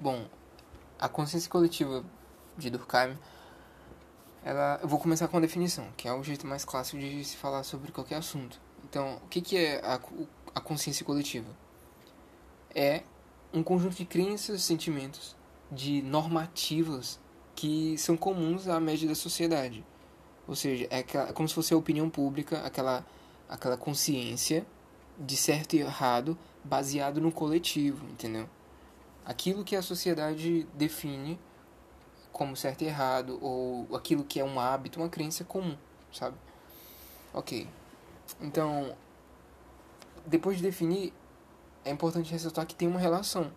Bom, a consciência coletiva de Durkheim, ela, eu vou começar com a definição, que é o jeito mais clássico de se falar sobre qualquer assunto. Então, o que, que é a, a consciência coletiva? É um conjunto de crenças, sentimentos, de normativas que são comuns à média da sociedade. Ou seja, é, aquela, é como se fosse a opinião pública, aquela, aquela consciência de certo e errado baseado no coletivo, entendeu? Aquilo que a sociedade define como certo e errado, ou aquilo que é um hábito, uma crença comum, sabe? Ok. Então, depois de definir, é importante ressaltar que tem uma relação.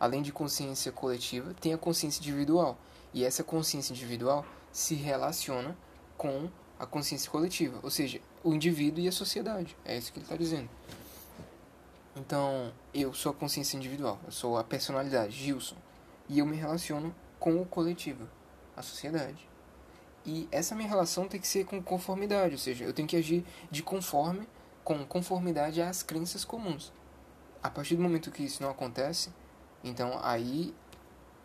Além de consciência coletiva, tem a consciência individual. E essa consciência individual se relaciona com a consciência coletiva, ou seja, o indivíduo e a sociedade. É isso que ele está dizendo. Então, eu sou a consciência individual, eu sou a personalidade, Gilson. E eu me relaciono com o coletivo, a sociedade. E essa minha relação tem que ser com conformidade, ou seja, eu tenho que agir de conforme, com conformidade às crenças comuns. A partir do momento que isso não acontece, então aí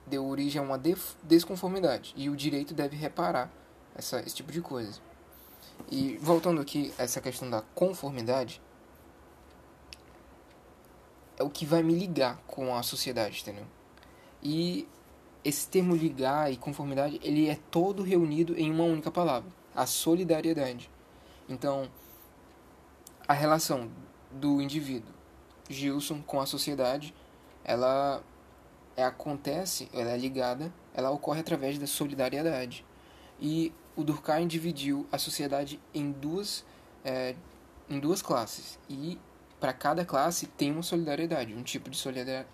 deu origem a uma desconformidade. E o direito deve reparar essa, esse tipo de coisa. E voltando aqui a essa questão da conformidade, é o que vai me ligar com a sociedade, entendeu? E esse termo ligar e conformidade, ele é todo reunido em uma única palavra, a solidariedade. Então, a relação do indivíduo Gilson com a sociedade, ela acontece, ela é ligada, ela ocorre através da solidariedade. E o Durkheim dividiu a sociedade em duas, é, em duas classes. E para cada classe tem uma solidariedade, um tipo de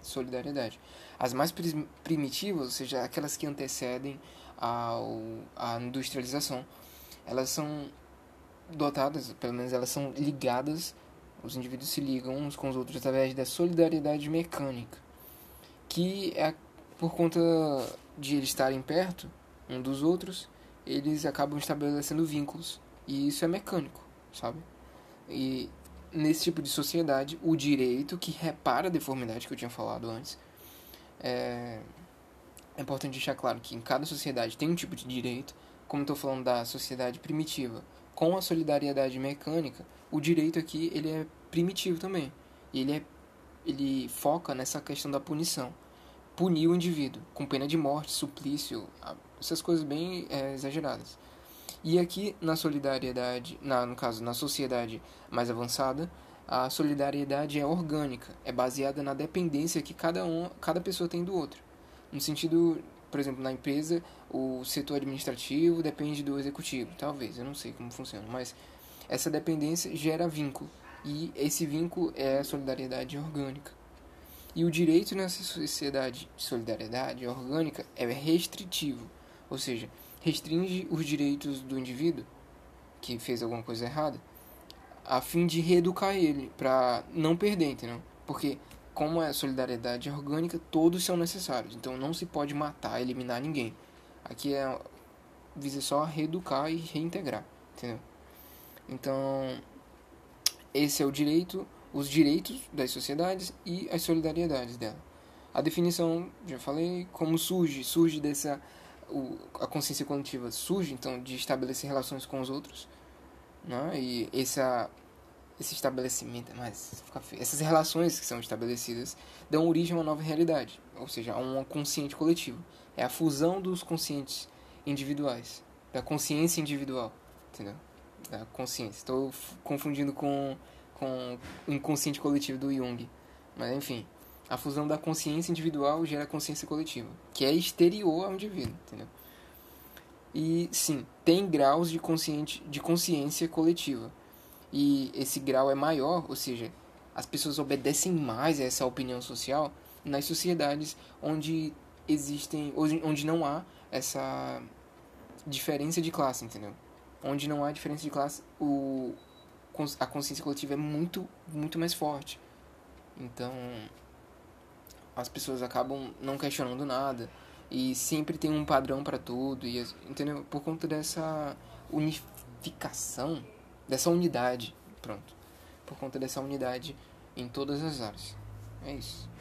solidariedade. As mais primitivas, ou seja, aquelas que antecedem ao, a industrialização, elas são dotadas, pelo menos elas são ligadas, os indivíduos se ligam uns com os outros através da solidariedade mecânica, que é por conta de eles estarem perto um dos outros, eles acabam estabelecendo vínculos, e isso é mecânico, sabe? E nesse tipo de sociedade, o direito que repara a deformidade que eu tinha falado antes. É, é importante deixar claro que em cada sociedade tem um tipo de direito, como estou falando da sociedade primitiva. Com a solidariedade mecânica, o direito aqui ele é primitivo também. Ele, é, ele foca nessa questão da punição. Punir o indivíduo com pena de morte, suplício, essas coisas bem é, exageradas. E aqui na solidariedade, na, no caso na sociedade mais avançada, a solidariedade é orgânica, é baseada na dependência que cada um, cada pessoa tem do outro. No sentido, por exemplo, na empresa, o setor administrativo depende do executivo, talvez, eu não sei como funciona, mas essa dependência gera vínculo e esse vínculo é a solidariedade orgânica. E o direito nessa sociedade de solidariedade orgânica é restritivo, ou seja, restringe os direitos do indivíduo que fez alguma coisa errada a fim de reeducar ele para não perder, entendeu? Porque como é solidariedade orgânica, todos são necessários. Então não se pode matar, eliminar ninguém. Aqui é visa só reeducar e reintegrar, entendeu? Então esse é o direito, os direitos das sociedades e as solidariedades dela. A definição, já falei, como surge, surge dessa o, a consciência coletiva surge, então, de estabelecer relações com os outros, né? e essa, esse estabelecimento, mas essas relações que são estabelecidas dão origem a uma nova realidade, ou seja, a um consciente coletivo. É a fusão dos conscientes individuais, da consciência individual, entendeu? Da consciência. Estou confundindo com, com o inconsciente coletivo do Jung, mas enfim a fusão da consciência individual gera consciência coletiva, que é exterior ao indivíduo, entendeu? E sim, tem graus de, consciente, de consciência coletiva. E esse grau é maior, ou seja, as pessoas obedecem mais a essa opinião social nas sociedades onde existem, onde não há essa diferença de classe, entendeu? Onde não há diferença de classe, o, a consciência coletiva é muito, muito mais forte. Então, as pessoas acabam não questionando nada. E sempre tem um padrão para tudo e entendeu? Por conta dessa unificação dessa unidade. Pronto. Por conta dessa unidade em todas as áreas. É isso